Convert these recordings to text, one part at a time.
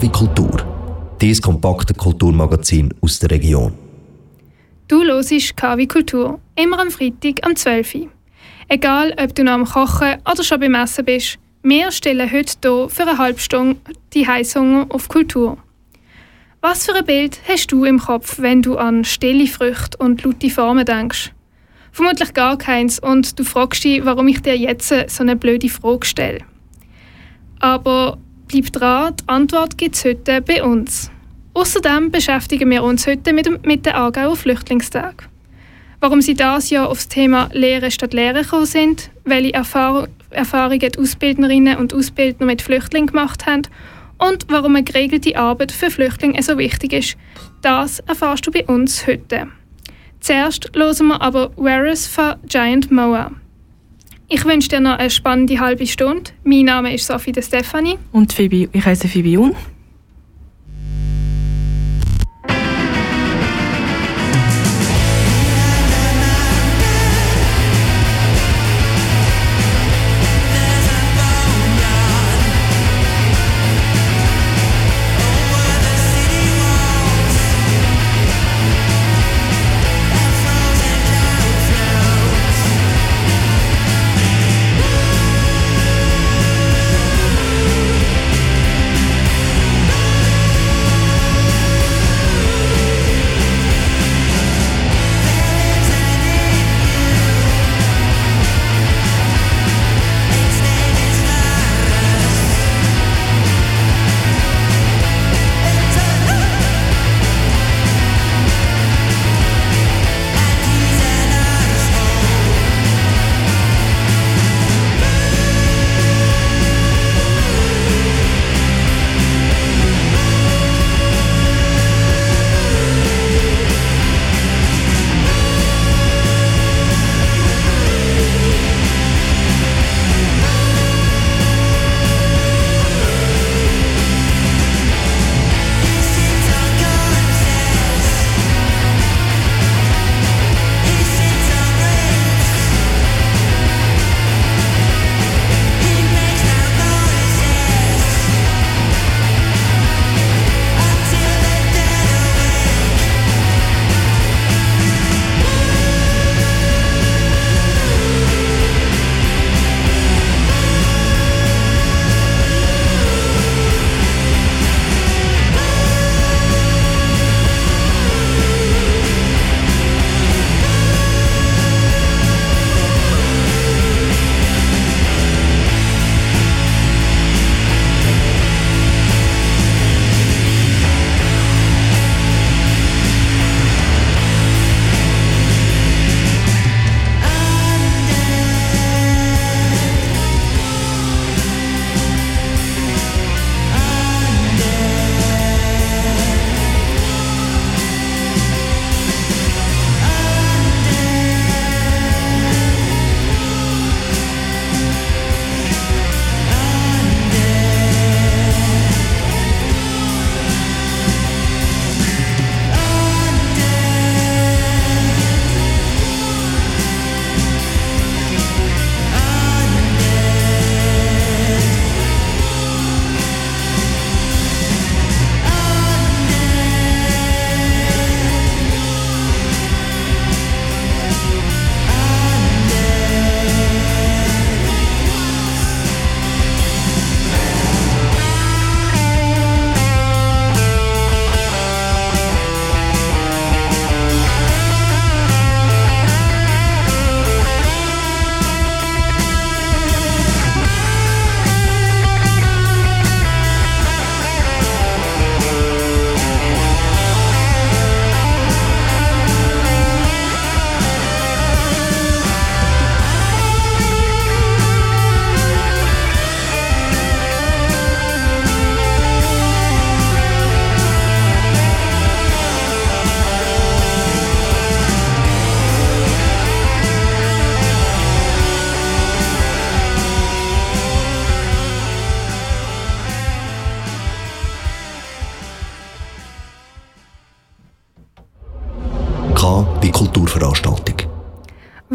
KW Kultur, dieses kompakte Kulturmagazin aus der Region. Du hörst KW Kultur, immer am Freitag am 12 Uhr. Egal, ob du noch am Kochen oder schon beim Essen bist, wir stellen heute hier für eine halbe Stunde die Heißhunger auf Kultur. Was für ein Bild hast du im Kopf, wenn du an stille Früchte und laute Formen denkst? Vermutlich gar keins und du fragst dich, warum ich dir jetzt so eine blöde Frage stelle. Aber bleib dran, die Antwort gibt es heute bei uns. Außerdem beschäftigen wir uns heute mit, dem, mit den Aargauer Flüchtlingstag. Warum sie das Jahr aufs Thema Lehre statt Lehre gekommen sind, welche Erfahr Erfahrungen die Ausbildnerinnen und Ausbildner mit Flüchtlingen gemacht haben und warum eine geregelte Arbeit für Flüchtlinge so wichtig ist, das erfährst du bei uns heute. Zuerst hören wir aber Whereas von Giant Moa. Ich wünsche dir noch eine spannende halbe Stunde. Mein Name ist Sophie de Stefani. Und Phoebe, ich heiße Phoebe Jun.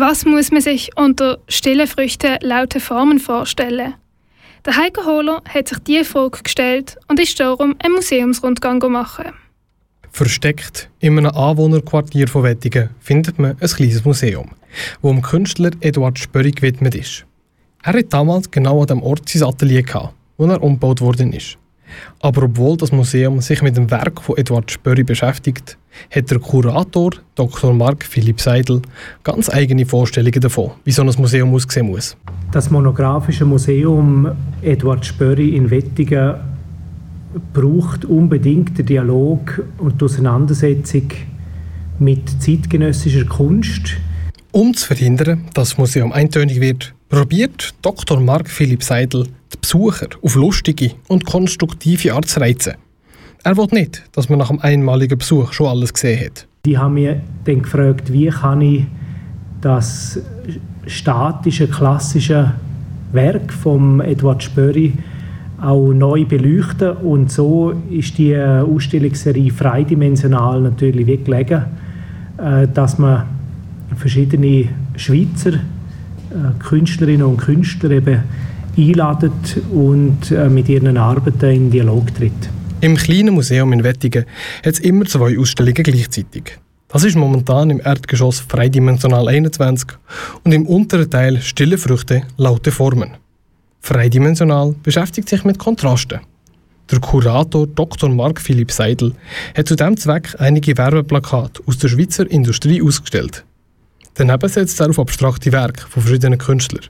Was muss man sich unter stille Früchte laute Formen vorstellen? Der Heiko Hohler hat sich diese Frage gestellt und ist darum einen Museumsrundgang machen. Versteckt in einem Anwohnerquartier von Wettigen findet man ein kleines Museum, wo dem Künstler Eduard Spörri gewidmet ist. Er hat damals genau an dem Ort sein Atelier wo er umgebaut worden ist. Aber obwohl das Museum sich mit dem Werk von Eduard Spörri beschäftigt, hat der Kurator Dr. Mark Philipp Seidel ganz eigene Vorstellungen davon, wie so ein Museum aussehen muss. Das monographische Museum Eduard Spörri in Wettigen braucht unbedingt den Dialog und die Auseinandersetzung mit zeitgenössischer Kunst. Um zu verhindern, dass das Museum eintönig wird, probiert Dr. Mark Philipp Seidel die Besucher auf lustige und konstruktive Art zu reizen. Er will nicht, dass man nach einem einmaligen Besuch schon alles gesehen hat. Die haben mich dann gefragt, wie kann ich das statische, klassische Werk von Edward Spörri auch neu beleuchten. Und so ist die Ausstellungsserie freidimensional natürlich wie gelegen, äh, dass man verschiedene Schweizer äh, Künstlerinnen und Künstler eben einladet und äh, mit ihren Arbeiten in Dialog tritt. Im kleinen Museum in Wettigen hat es immer zwei Ausstellungen gleichzeitig. Das ist momentan im Erdgeschoss Freidimensional 21 und im unteren Teil Stille Früchte, laute Formen. Freidimensional beschäftigt sich mit Kontrasten. Der Kurator Dr. Mark Philipp Seidel hat zu diesem Zweck einige Werbeplakate aus der Schweizer Industrie ausgestellt. Daneben setzt er auf abstrakte Werke von verschiedenen Künstlern.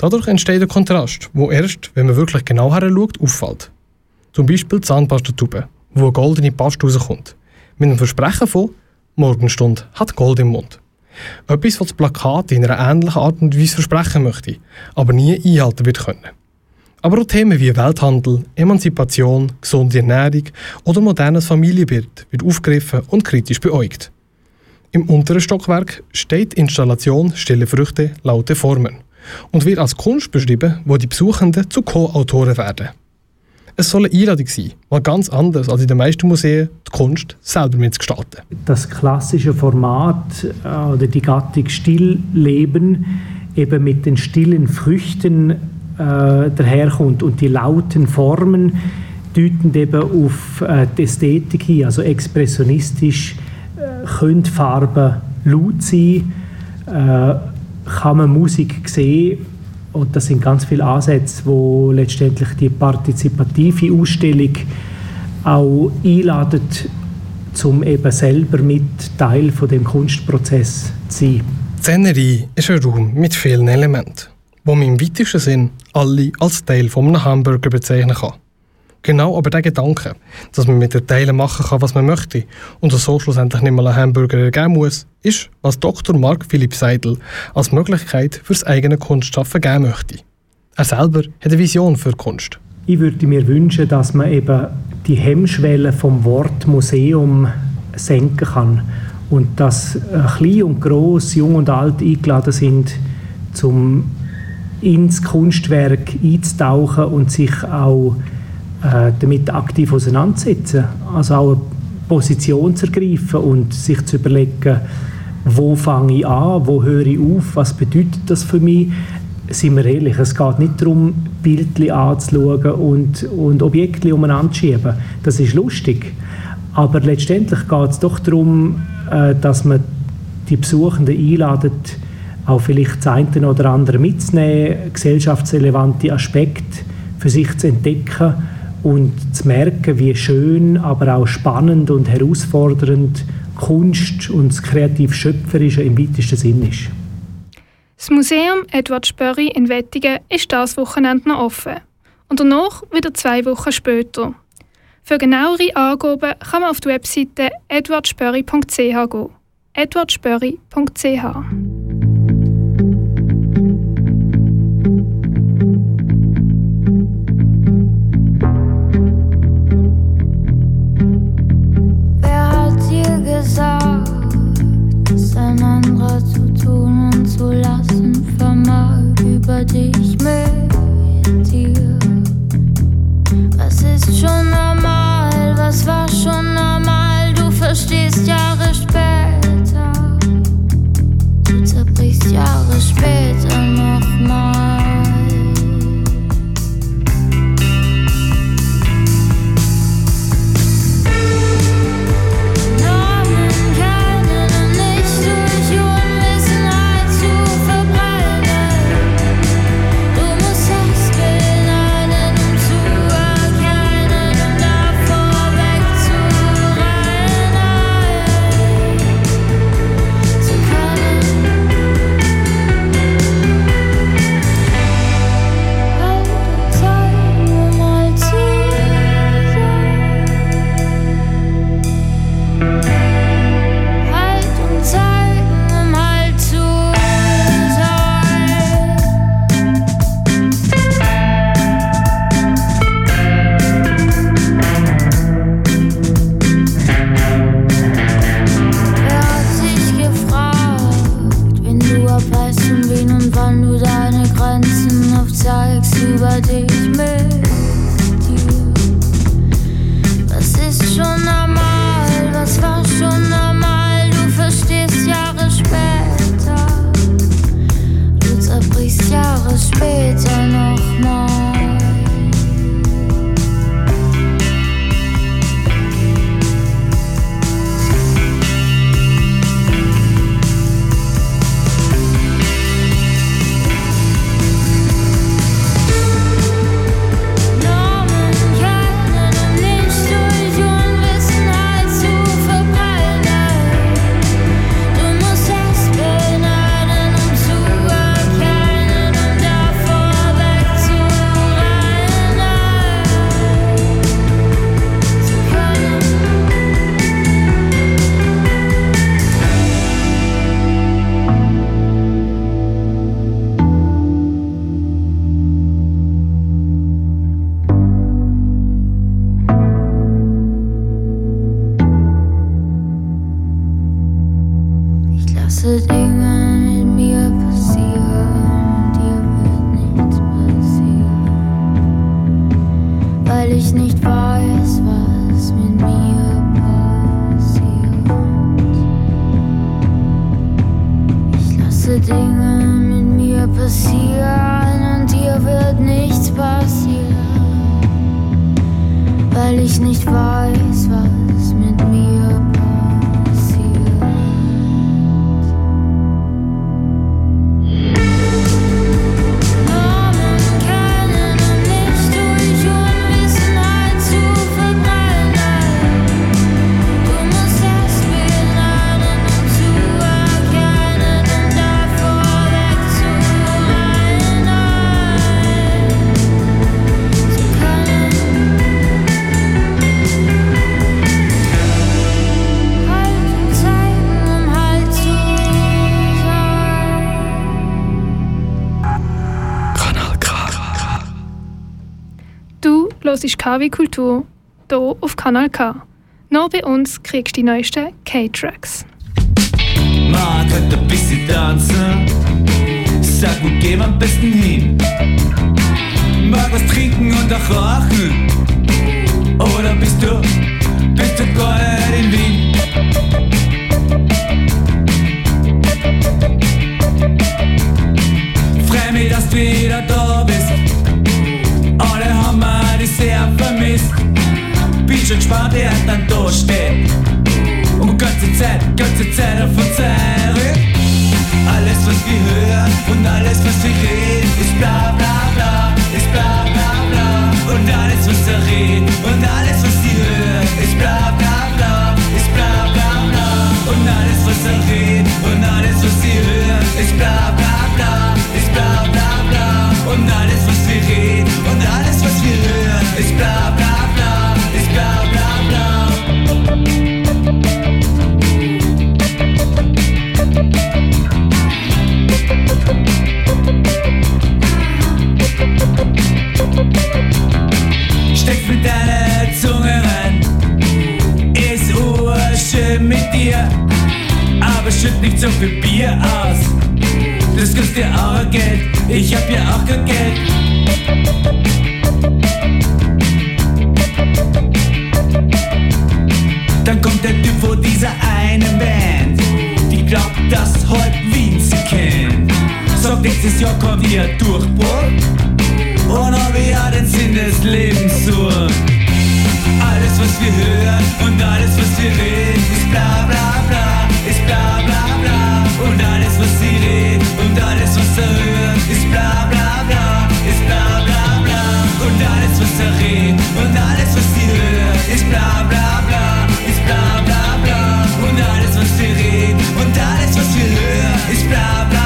Dadurch entsteht ein Kontrast, wo erst, wenn man wirklich genau heranschaut, auffällt. Zum Beispiel die Zahnpastatube, wo eine goldene Paste rauskommt. Mit dem Versprechen von «Morgenstunde hat Gold im Mund». Etwas, was das Plakat in einer ähnlichen Art und Weise versprechen möchte, aber nie einhalten wird können. Aber auch Themen wie Welthandel, Emanzipation, gesunde Ernährung oder modernes Familienbild wird aufgegriffen und kritisch beäugt. Im unteren Stockwerk steht die Installation Stille Früchte, laute Formen und wird als Kunst beschrieben, wo die Besuchenden zu Co-Autoren werden. Es soll eine Einladung sein, mal ganz anders als in den meisten Museen die Kunst selber mitzugestalten. Das klassische Format äh, oder die Gattung Stillleben eben mit den stillen Früchten äh, daherkommt und die lauten Formen deuten eben auf äh, die Ästhetik hin, also expressionistisch äh, können Farben laut sein, äh, kann man Musik sehen und das sind ganz viele Ansätze, wo letztendlich die partizipative Ausstellung auch einladen, um eben selber mit Teil von dem Kunstprozess zu sein. Szenerie ist ein Raum mit vielen Elementen, wo man im weitesten Sinn alle als Teil von einem Hamburger bezeichnen kann. Genau aber der Gedanke, dass man mit den Teilen machen kann, was man möchte und so schlussendlich nicht mal einen Hamburger ergeben muss, ist, was Dr. Mark Philipp Seidel als Möglichkeit fürs eigene Kunstschaffen geben möchte. Er selber hat eine Vision für Kunst. Ich würde mir wünschen, dass man eben die Hemmschwelle vom Wort Museum senken kann und dass klein und groß, jung und alt eingeladen sind, zum ins Kunstwerk einzutauchen und sich auch äh, damit aktiv auseinandersetzen. Also auch eine Position zu ergreifen und sich zu überlegen, wo fange ich an, wo höre ich auf, was bedeutet das für mich. Sind wir ehrlich, es geht nicht darum, Bildchen anzuschauen und, und Objekte umeinander zu schieben. Das ist lustig. Aber letztendlich geht es doch darum, äh, dass man die Besuchenden einladet, auch vielleicht das eine oder andere mitzunehmen, gesellschaftsrelevante Aspekte für sich zu entdecken und zu merken, wie schön, aber auch spannend und herausfordernd Kunst und das kreativ-schöpferische im weitesten Sinn ist. Das Museum Edward Spörri in Wettigen ist das Wochenende noch offen und danach wieder zwei Wochen später. Für genauere Angaben kann man auf die Webseite edwardspörri.ch gehen. edwardspörri.ch space. Ist KW Kultur, hier auf Kanal K. Noch bei uns kriegst du die neuesten K-Tracks. Man könnte ein bisschen tanzen, sag, wo gehen wir am besten hin? Mag was trinken und auch rauchen, oder bist du, bist du nicht in Wien? Freu mich, dass du wieder da bist, Bin schon gespannt, wer dann da steht. Und ganze Zeit, ganze Zeit auf uns. Alles, was wir hören und alles, was wir reden, ist bla bla bla, ist bla bla. Mit deiner Zunge rein, ist urschön mit dir, aber schütt nicht so viel Bier aus. Das kostet dir auch Geld, ich hab ja auch kein Geld. Dann kommt der Typ vor dieser einen Band, die glaubt, dass heute Wien sie kennt. Sagt, nächstes Jahr kommt ihr Durchbruch und ob ihr den Sinn des Lebens sucht. Alles, was wir hören und alles, was wir reden, ist bla bla bla, ist bla bla bla. Und alles, was sie reden und alles, was er hört, ist bla bla bla, ist bla bla bla. Und alles, was er redet und alles, was sie hört, ist bla bla bla, ist bla bla bla. Und alles, was wir reden und alles, was wir hören, ist bla bla bla,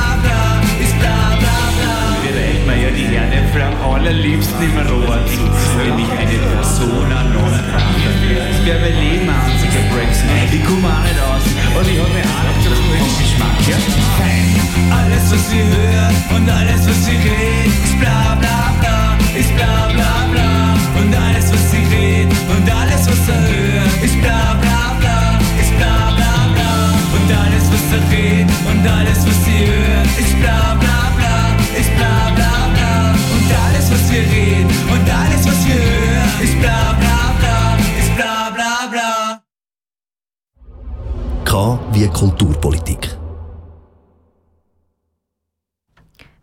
die Herdäpfel am allerliebsten im Rohr zu, wenn ich eine Persona non grata. Das wäre mein Leben ein einziger Brexit. Ich komme auch nicht aus und ich habe mir auch noch zum Geschmack, ja? Alles, was wir hören und alles, was wir reden, ist bla bla bla, ist bla bla bla. Und alles, was sie reden und alles, was er hört, ist bla bla bla, ist bla bla bla. Und alles, was er redet und alles, was sie hört, ist bla bla bla, was wir reden und alles, was wir hören, ist bla bla bla, ist bla bla bla. K wie Kulturpolitik.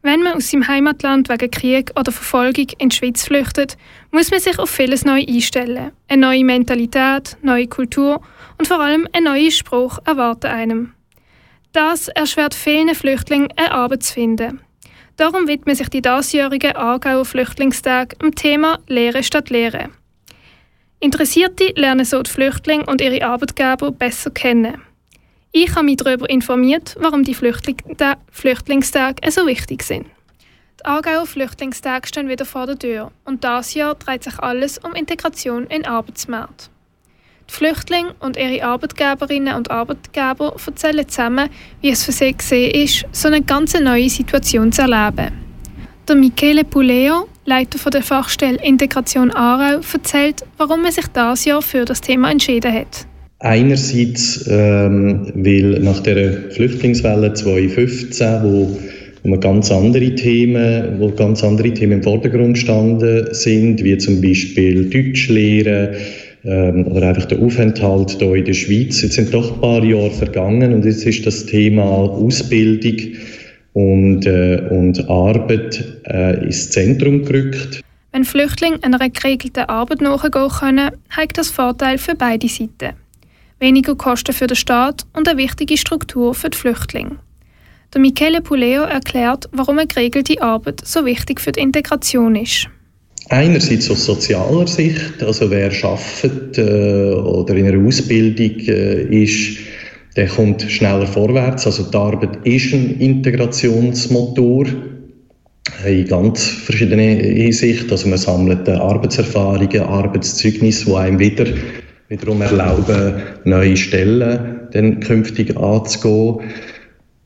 Wenn man aus seinem Heimatland wegen Krieg oder Verfolgung in die Schweiz flüchtet, muss man sich auf vieles neu einstellen. Eine neue Mentalität, neue Kultur und vor allem ein neuer Spruch erwarten einem. Das erschwert vielen Flüchtlingen, eine Arbeit zu finden. Darum widmet sich die diesjährige Aargauer Flüchtlingstag dem Thema Lehre statt Lehre. Interessierte lernen so die Flüchtlinge und ihre Arbeitgeber besser kennen. Ich habe mich darüber informiert, warum die Flüchtlingstage so wichtig sind. Die Aargauer Flüchtlingstage stehen wieder vor der Tür und dieses Jahr dreht sich alles um Integration in den Arbeitsmarkt. Die Flüchtlinge und ihre Arbeitgeberinnen und Arbeitgeber erzählen zusammen, wie es für sie ist, so eine ganz neue Situation zu erleben. Der Michele Puleo, Leiter der Fachstelle Integration Aarau, erzählt, warum er sich dieses Jahr für das Thema entschieden hat. Einerseits, ähm, weil nach der Flüchtlingswelle 2015, wo, ganz andere Themen, wo ganz andere Themen im Vordergrund standen sind, wie zum Beispiel Deutschlehre ähm, oder einfach der Aufenthalt hier in der Schweiz. Jetzt sind doch ein paar Jahre vergangen und jetzt ist das Thema Ausbildung und, äh, und Arbeit äh, ins Zentrum gerückt. Wenn Flüchtlinge einer geregelten Arbeit nachgehen können, hat das Vorteil für beide Seiten weniger Kosten für den Staat und eine wichtige Struktur für die Flüchtlinge. Der Michele Puleo erklärt, warum eine geregelte Arbeit so wichtig für die Integration ist. Einerseits aus sozialer Sicht, also wer arbeitet äh, oder in einer Ausbildung äh, ist, der kommt schneller vorwärts. Also die Arbeit ist ein Integrationsmotor in ganz verschiedenen Hinsichten. Also man sammelt Arbeitserfahrungen, Arbeitszeugnisse, die einem wieder wiederum erlauben, neue Stellen dann künftig anzugehen.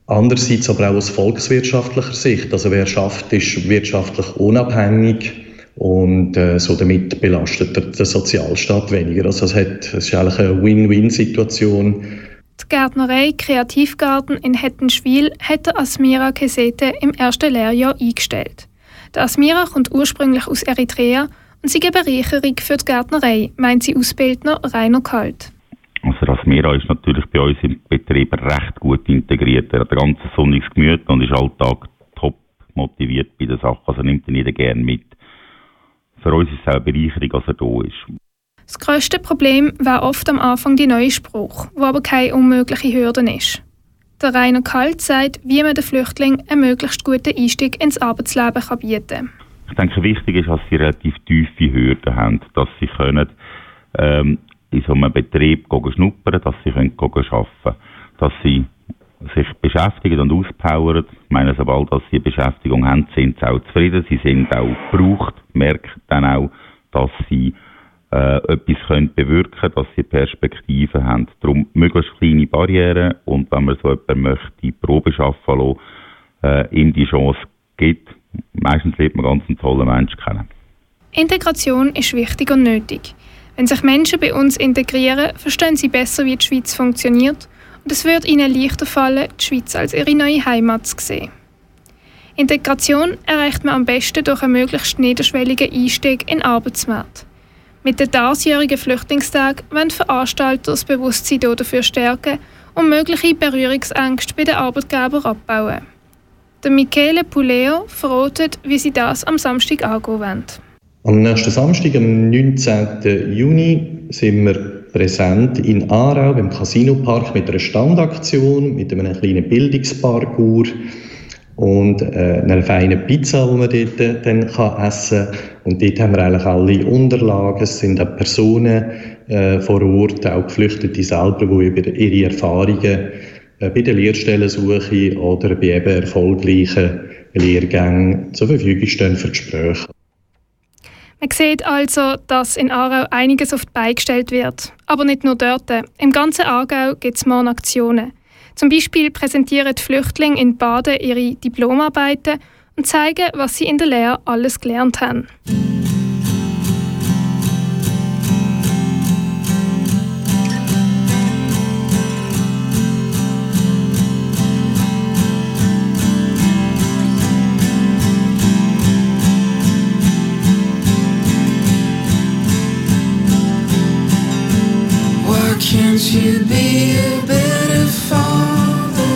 Andererseits aber auch aus volkswirtschaftlicher Sicht. Also wer schafft, ist wirtschaftlich unabhängig und äh, so damit belastet der, der Sozialstaat weniger. Also es, hat, es ist eigentlich eine Win-Win-Situation. Die Gärtnerei Kreativgarten in Hettenschwil hat Asmira Kesete im ersten Lehrjahr eingestellt. Der Asmira kommt ursprünglich aus Eritrea und sie geben Bereicherung für die Gärtnerei, meint sie Ausbildner Rainer Kalt. Also Rasmera ist natürlich bei uns im Betrieb recht gut integriert. Er hat ein ganz sonniges Gemüt und ist alltag top motiviert bei der Sache. Also nimmt ihn jeder gerne mit. Für uns ist es auch eine Bereicherung, dass er da ist. Das grösste Problem war oft am Anfang die neue Spruch, wo aber keine unmögliche Hürde ist. Der Rainer Kalt sagt, wie man den Flüchtlingen einen möglichst guten Einstieg ins Arbeitsleben bieten kann. Ich denke, wichtig ist, dass sie relativ tiefe Hürden haben, dass sie können, ähm, in so einem Betrieb schnuppern dass sie können arbeiten dass sie sich beschäftigen und auspowern. Ich meine, sobald dass sie Beschäftigung haben, sind sie auch zufrieden, sie sind auch gebraucht, merken dann auch, dass sie äh, etwas können bewirken dass sie Perspektiven haben. Darum möglichst kleine Barrieren und wenn man so jemanden möchte, Probe schaffen lassen, äh, ihm die Chance gibt, meistens lernt man ganz einen tollen Menschen kennen. Integration ist wichtig und nötig. Wenn sich Menschen bei uns integrieren, verstehen sie besser, wie die Schweiz funktioniert und es wird ihnen leichter fallen, die Schweiz als ihre neue Heimat zu sehen. Integration erreicht man am besten durch einen möglichst niederschwelligen Einstieg in den Arbeitsmarkt. Mit dem diesjährigen Flüchtlingstag wollen Veranstalter das Bewusstsein dafür stärken und mögliche Berührungsängste bei den Arbeitgebern abbauen. Der Michele Puleo verratet, wie sie das am Samstag angehen wollen. Am nächsten Samstag, am 19. Juni, sind wir präsent in Aarau beim Casinopark mit einer Standaktion, mit einem kleinen Bildungsparcours und äh, einer feinen Pizza, die man dort äh, dann kann essen kann. Und dort haben wir eigentlich alle Unterlagen. Es sind auch Personen äh, vor Ort, auch Geflüchtete selber, die über ihre Erfahrungen äh, bei der Lehrstellensuche oder bei eben erfolgreichen Lehrgängen zur Verfügung stehen für Gespräche. Man sieht also, dass in Aarau einiges auf die Beine gestellt wird. Aber nicht nur dort. Im ganzen Aargau gibt es morgen Aktionen. Zum Beispiel präsentieren die Flüchtlinge in Baden ihre Diplomarbeiten und zeigen, was sie in der Lehre alles gelernt haben. Can't you be a better father?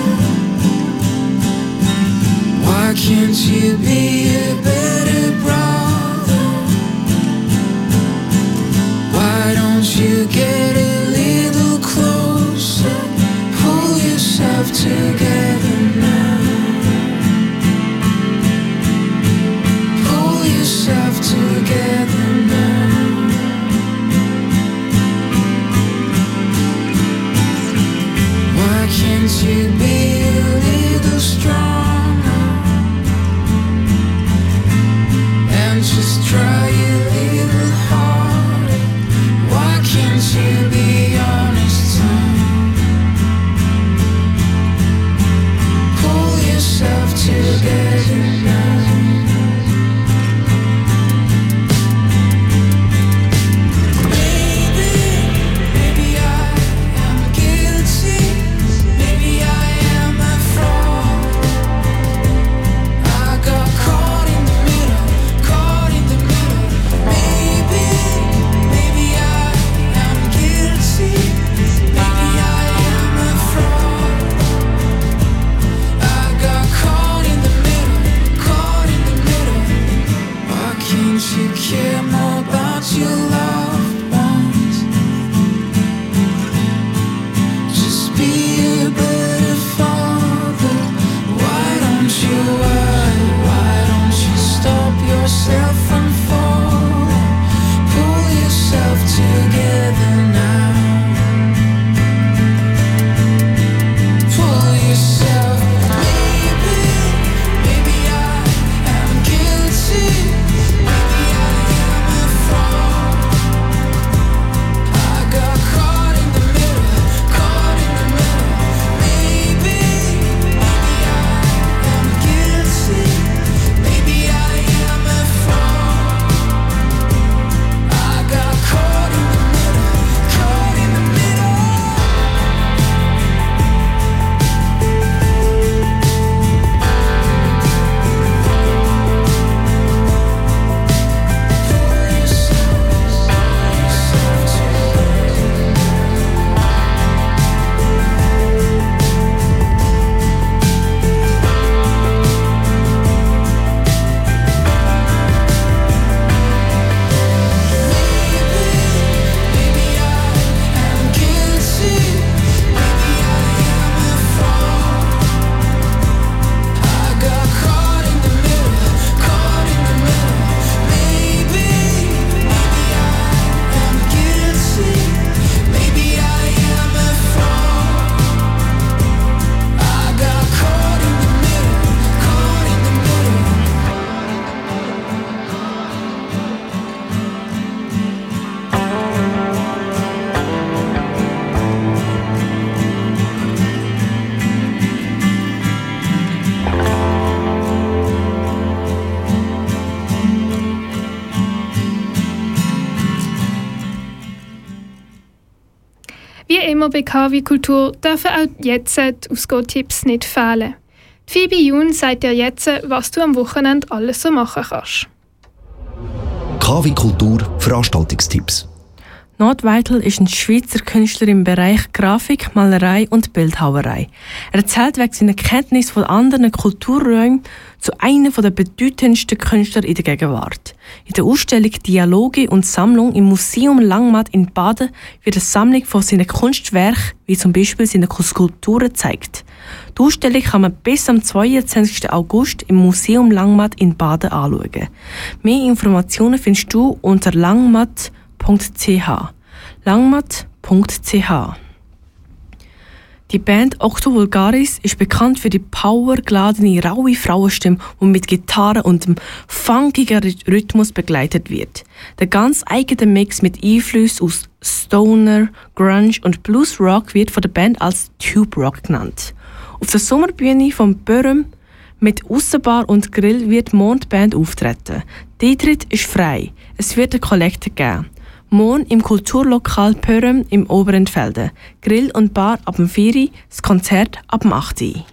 Why can't you be a better brother? Why don't you get a little closer? Pull yourself together. You care more about your immer bei KW Kultur dürfen auch jetzt die Ausgotipps nicht fehlen. Die Phoebe Jun sagt dir jetzt, was du am Wochenende alles so machen kannst. KW Kultur Veranstaltungstipps. Nordweitel ist ein Schweizer Künstler im Bereich Grafik, Malerei und Bildhauerei. Er zählt wegen seiner Kenntnis von anderen Kulturräumen zu einem der bedeutendsten Künstler in der Gegenwart. In der Ausstellung Dialoge und Sammlung im Museum Langmatt in Baden wird eine Sammlung von seinen Kunstwerken, wie zum Beispiel seine Skulpturen, gezeigt. Die Ausstellung kann man bis am 22. August im Museum Langmatt in Baden anschauen. Mehr Informationen findest du unter langmatt.ch. langmatt.ch die Band Octo Vulgaris ist bekannt für die powergeladene, raue Frauenstimme, die mit Gitarre und einem funkigen Rhythmus begleitet wird. Der ganz eigene Mix mit Einflüssen aus Stoner, Grunge und Blues Rock wird von der Band als Tube Rock genannt. Auf der Sommerbühne von Börum mit Aussenbar und Grill wird Mondband auftreten. Der Eintritt ist frei. Es wird eine Kollekte geben. Morgen im Kulturlokal Pörem im Oberentfelde. Grill und Bar ab dem 4 Uhr, das Konzert ab dem 8 Uhr.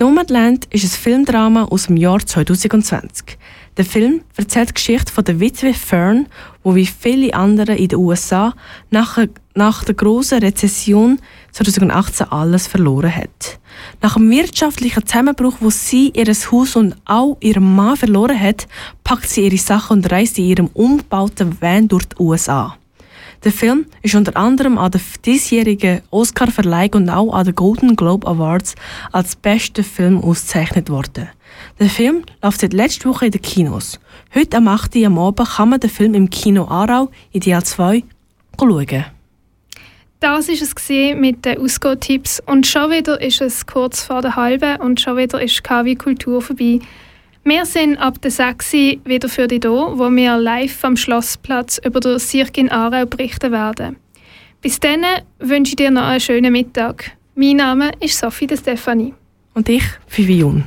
Nomadland ist ein Filmdrama aus dem Jahr 2020. Der Film erzählt die Geschichte von der Witwe Fern, wo wie viele andere in den USA nach, nach der großen Rezession 2018 alles verloren hat. Nach dem wirtschaftlichen Zusammenbruch, wo sie ihr Haus und auch ihren Mann verloren hat, packt sie ihre Sachen und reist in ihrem umgebauten Van durch die USA. Der Film ist unter anderem an der diesjährigen Oscar-Verleihung und auch an den Golden Globe Awards als bester Film ausgezeichnet worden. Der Film läuft seit letzter Woche in den Kinos. Heute am 8. Uhr am Abend kann man den Film im Kino Aarau, Ideal 2, schauen. Das ist es mit den Ausgo-Tipps und schon wieder ist es kurz vor der halben und schon wieder ist KW Kultur vorbei. Wir sind ab der 6 Uhr wieder für dich da, wo wir live am Schlossplatz über den Cirque in Aarau berichten werden. Bis dann wünsche ich dir noch einen schönen Mittag. Mein Name ist Sophie de Stefanie. Und ich, Vivian.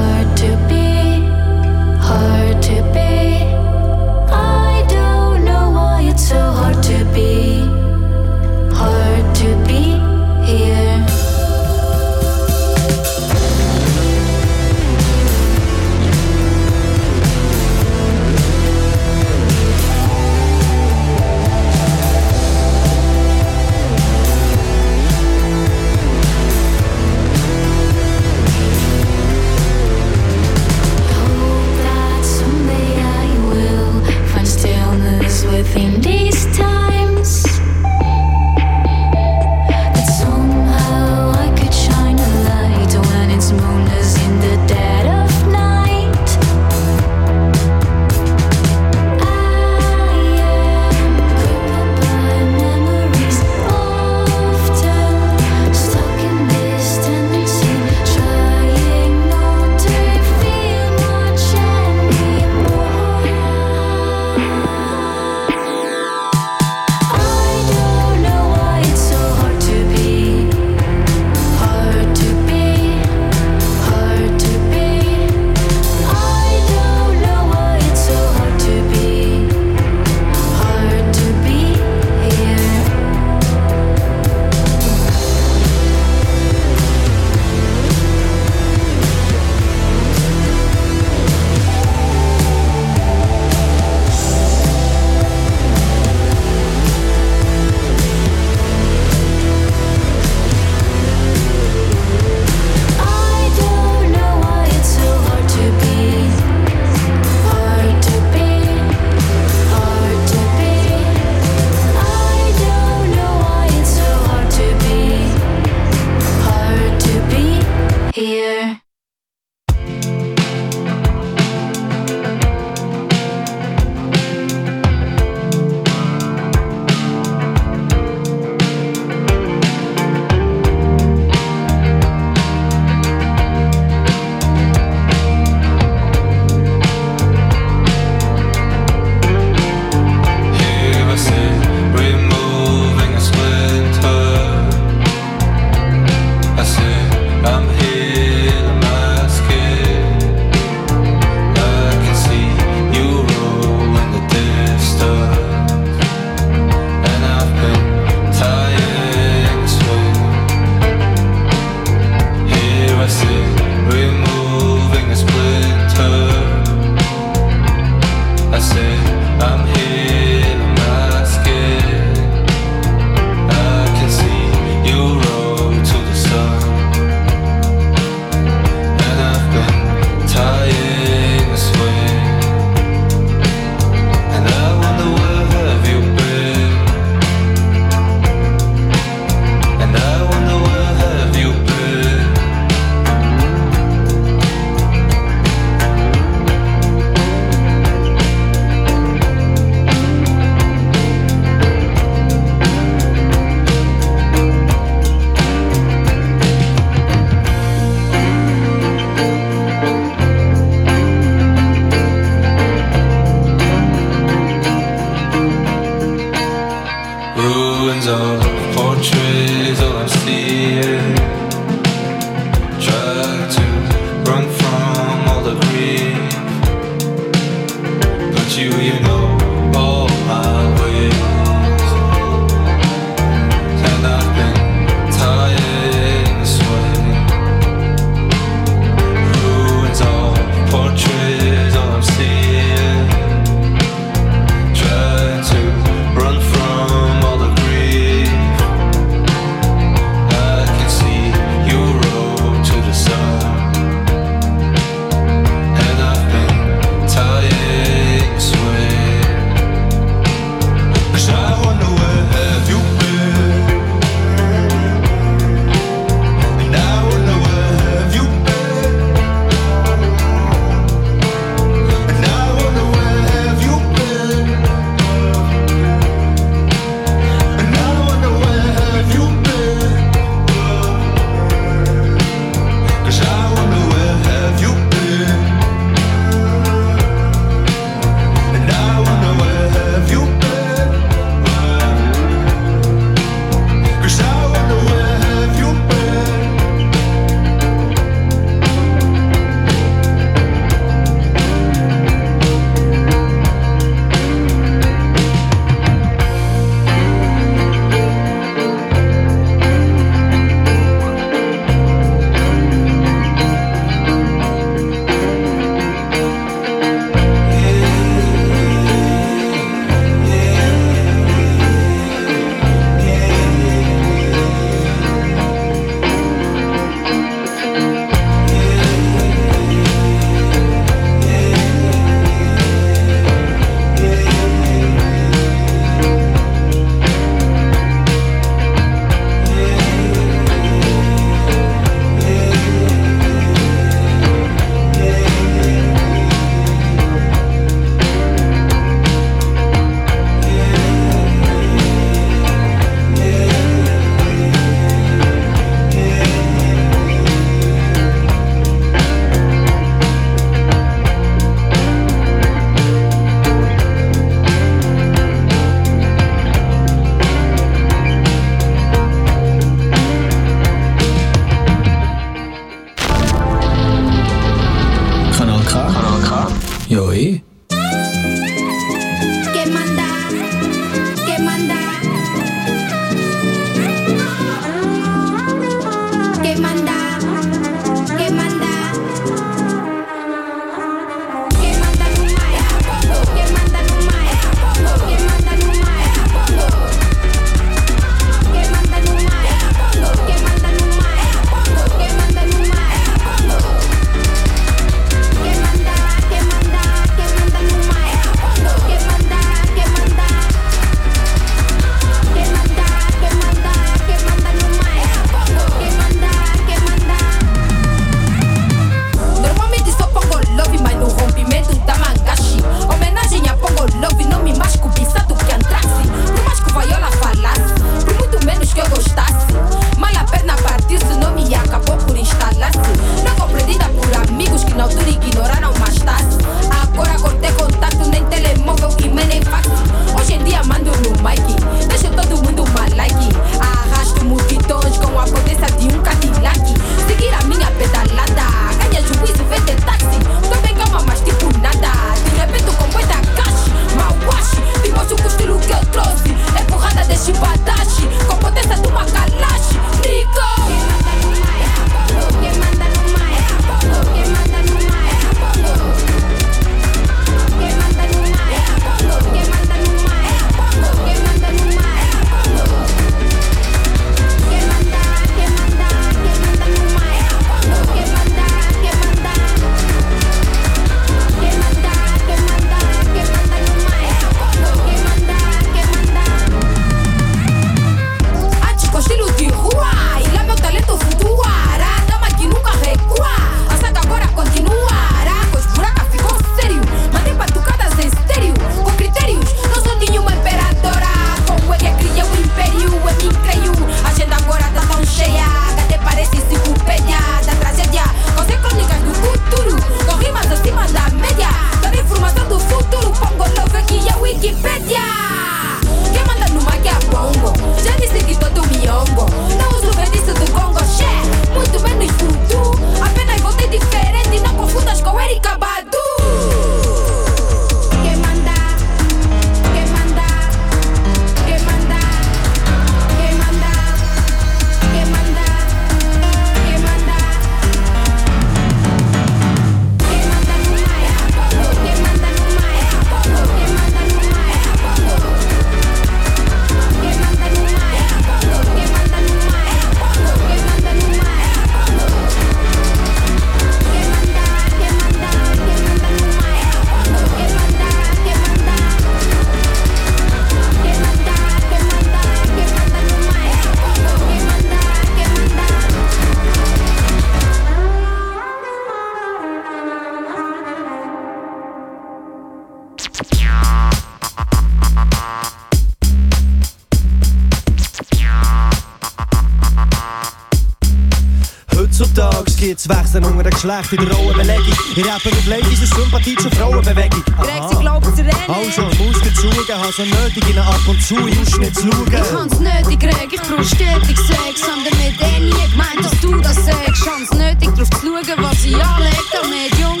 Gibt's Wechseln unter den Geschlechtern in der Rollenbelegung. Ich rappe auf Ladies aus Sympathie zur Frauenbewegung. Greg, sie glauben zu rennen. Also, muss dazugeben, habe so nötig, ihnen ab und zu in Ausschnitt zu Ich schauen. hab's nötig, Greg, ich brauch stetig Sex. Haben damit eh nie gemeint, dass du das sagst. Hab's nötig, drauf zu schauen, was ich anleg. Damit Jungs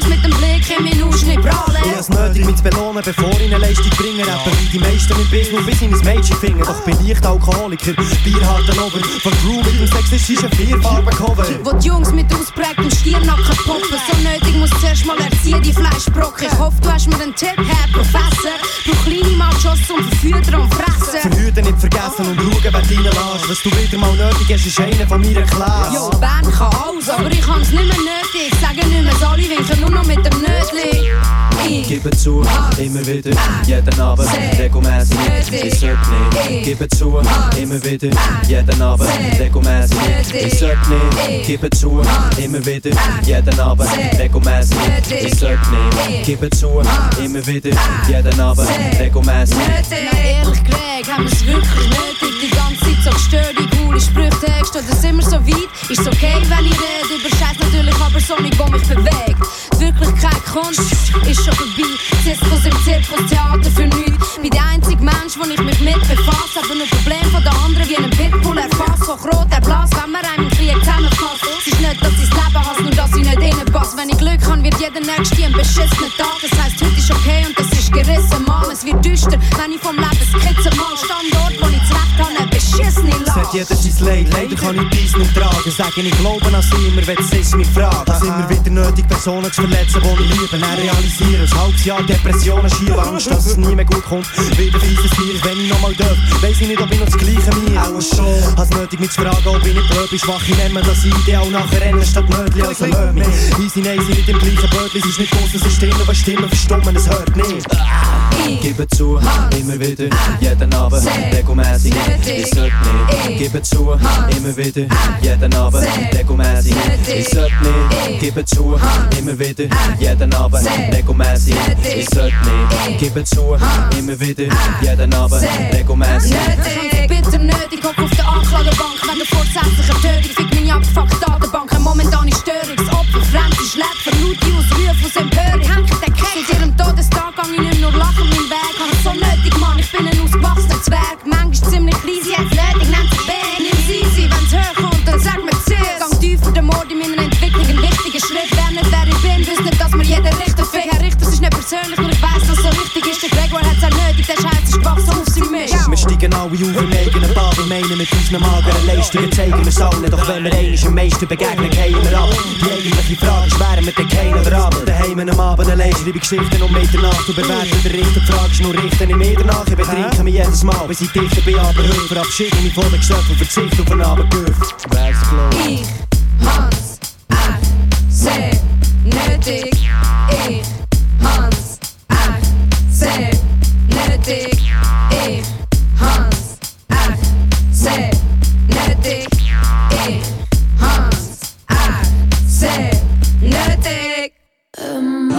mit in meinen Ausschnitt prallen. Ich hab's nötig, mich zu belohnen, bevor ich eine Leistung bringe. Rapper wie die meisten im Business, bis in ein Mädchen finden. Doch bin ich Alkoholiker, Bierharten over. Von Crew mit dem sexistischen Vierfarben-Cover. Wo die Jungs mit ausprägtem Stirnacken poppen. So nötig muss zuerst mal erziehen, die Fleischbrocken. Ich hoffe, du hast mir einen Tipp, Herr Professor. Brauch kleine Machos zum Verfüttern und Fressen. Verhüten nicht vergessen und schauen, wer deinen lässt. Was du wieder mal nötig hast, ist einer von meiner Klasse. Jo, Bern kann alles, aber ich hab's nicht mehr nötig. Sagen nicht mehr, alle winken nur noch mit dem Nötli. Ich Gib zu, immer wieder, jeden Abend, regelmäßig, ich sollte nicht. Gib zu, immer wieder, jeden Abend, regelmäßig, ich sollte nicht. Gib zu, immer wieder, jeden Abend, regelmäßig, ich sollte nicht. Gib zu, immer wieder, jeden Abend, regelmäßig. Na ehrlich, Greg, haben wir's wirklich nötig? Die ganze Zeit so gestört, die coole Sprüche, Text, oder sind wir so weit? Ist okay, wenn ich rede über Scheiß natürlich, aber so nicht, wo mich bewegt. Wirklichkeit Kunst ist schon vorbei. Zirkus im Zirkus, Theater für nichts. Bin der einzige Mensch, wo ich mich mit befasse. Aber nur Problem von der anderen wie einen Pitbull erfasst. Hochrot, der Blas, wenn man einem im Krieg zusammenfasst. Es ist nicht, dass ich das Leben hasse, nur dass ich nicht reinpasse. Wenn ich Glück habe, wird jeder nächste ein beschissener Tag. Das heisst, heute ist okay und das ist gerissen, Mann. Es wird düster, wenn ich vom Leben skizze, Mann. Standort, wo ich zurecht habe, eine beschissene Sagt Lage. jeder sein Leid, leider kann ich dies nicht tragen. Sagen, ich glaube an sie immer, wenn es ist, mich fragen. Es immer wieder nötig, Personen zu verletzen, die ich liebe. Dann realisieren, ein halbes Jahr Depressionen, schiebe Angst, dass es nie mehr gut kommt. Wieder fieses Tier, wenn ich nochmal darf. Weiss ich nicht, ob ich noch das Gleiche mir. Auch schon. Has nötig, mich zu fragen, ob ich nicht blöd bin. Schwach, ich nehme das Ideal nachher rennen statt Nötli. Also löb mich. Easy, nein, sie nicht im gleichen Bötli. Es ist nicht groß, es ist still, aber Stimmen verstummen, es hört nicht. Gebe zu, immer wieder, jeden Abend, regelmäßig. Ich sollte nicht. Gebe zu, immer wieder, jeden Abend, regelmäßig. Ich sollte nicht. Gebe zu, immer wieder, jeden Abend, regelmäßig. Ich sollte nicht. Gebe zu, immer wieder, jeden Abend, regelmäßig. Nötig, bitter nötig, hock auf der Anklagebank wegen vorsätzlicher Tötung. Fick meine abgefuckte Datenbank, momentane Störung. Das Opfer, fremde Schläge, laute Ausrufe aus Empörung. Hängt der Käse, seit ihrem Todestag gang ich nicht nur lachen meinen Weg. Hab so nötig, Mann, ich bin ein ausgewachsener Zwerg. Manchmal ziemlich klein, sie hat's nötig, nennt sich Big. Nimm's easy, wenn's hochkommt, dann sag mir Cheers. Gang tiefer, der Mord in meiner Entwicklung, ein wichtiger Schritt. Wer nicht wer ich bin, wüsste nicht, dass mir jeder Richter fähig Richter, es ist nicht persönlich, nur ich weiss, was so richtig ist. Der Gregor hat's auch nötig, der Scheiß ist gewachsen alle auf im eigenen Bad und meinen mit unseren mageren Leistungen zeigen wir's allen. Doch wenn wir einmal am meisten begegnen, gehen wir ab. Die eigentliche Frage ist, wären wir denn kein oder ab? Daheim am Abend allein schreibe ich Geschichten um Mitternacht und bewerte den Richter. Die Frage ist nur, richten ich betrinke mich jedes Mal, bis ich dichter bin, aber heute verabschiede mich von den Geschöpfen und verzichte auf einen Abendgürf. Ich hab's echt sehr nötig. Ich hab's nötig.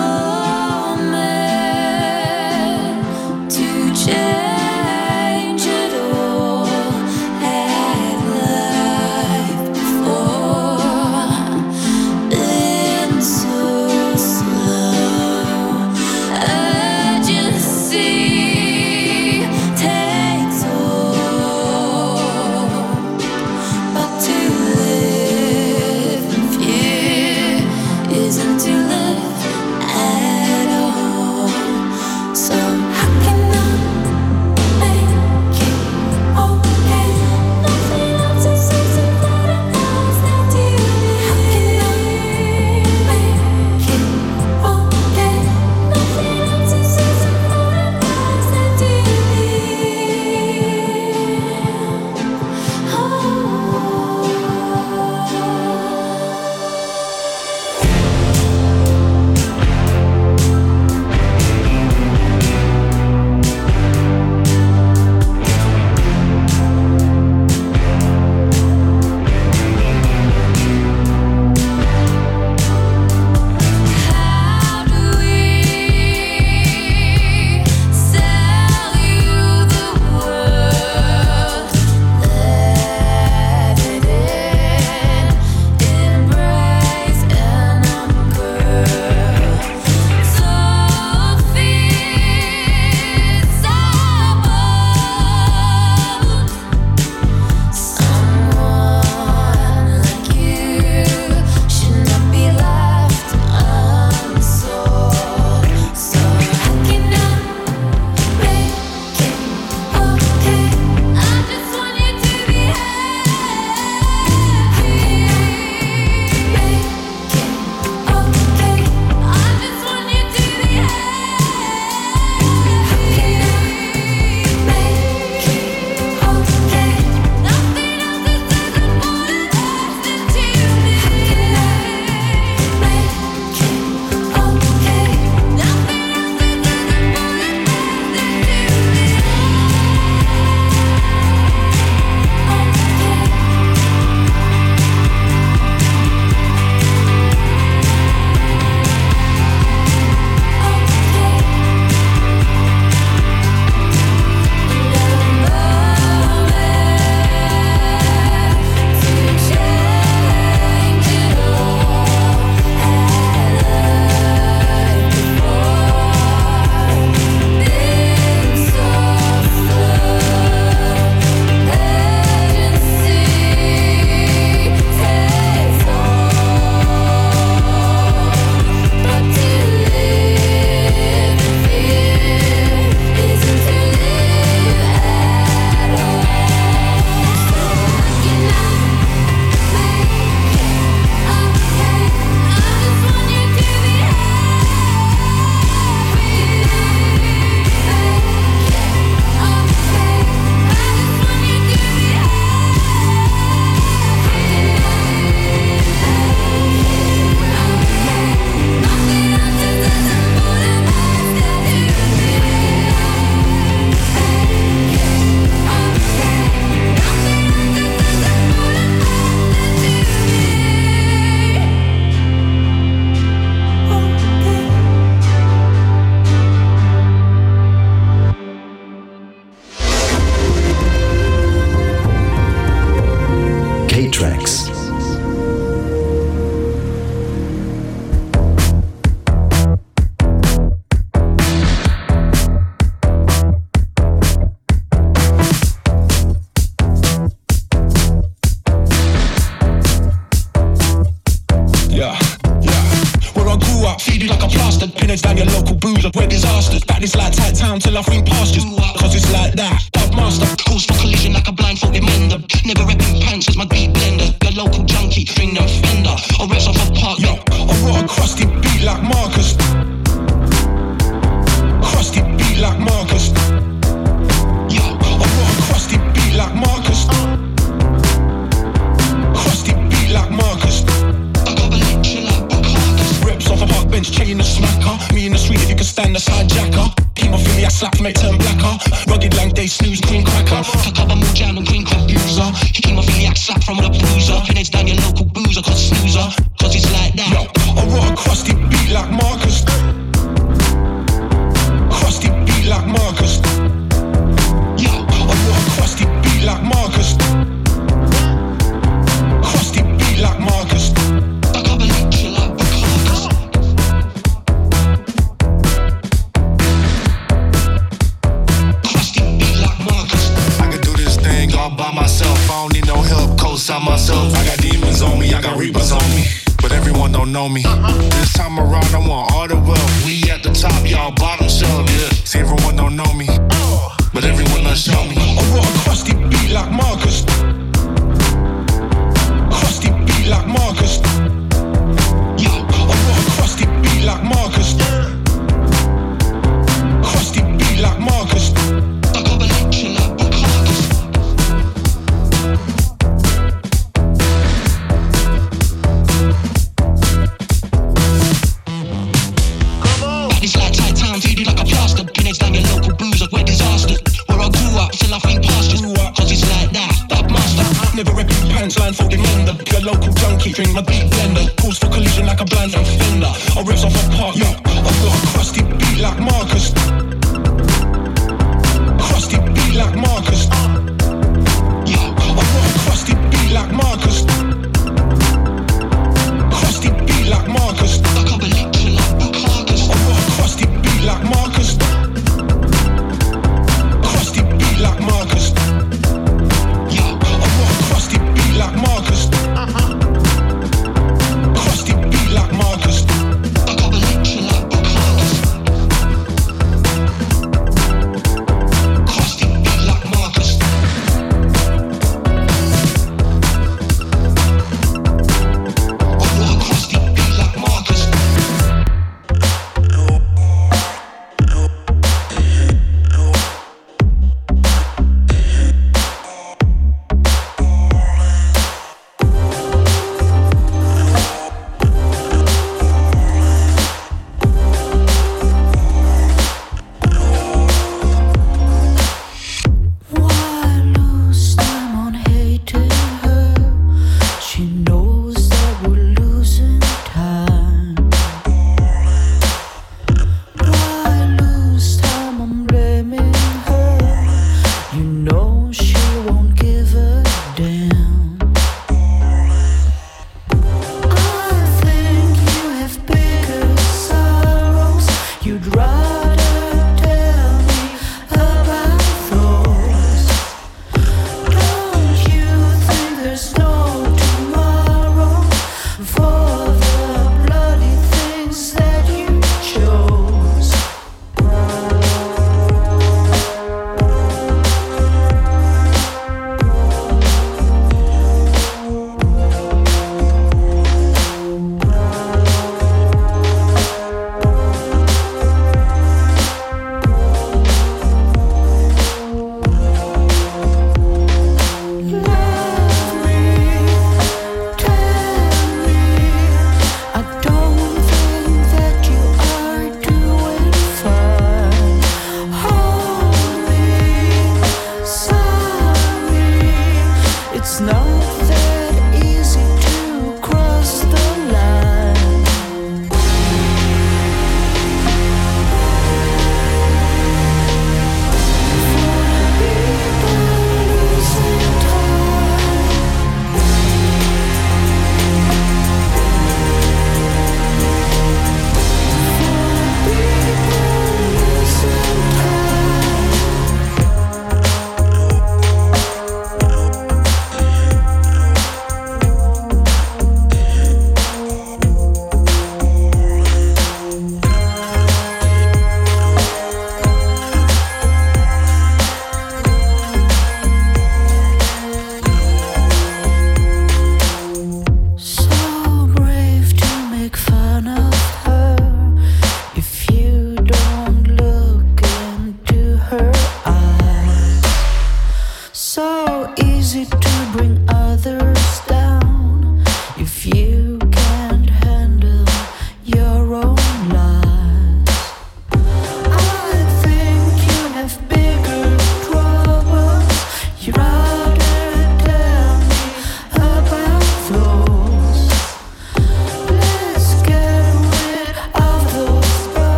know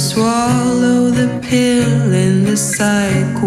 swallow the pill in the psych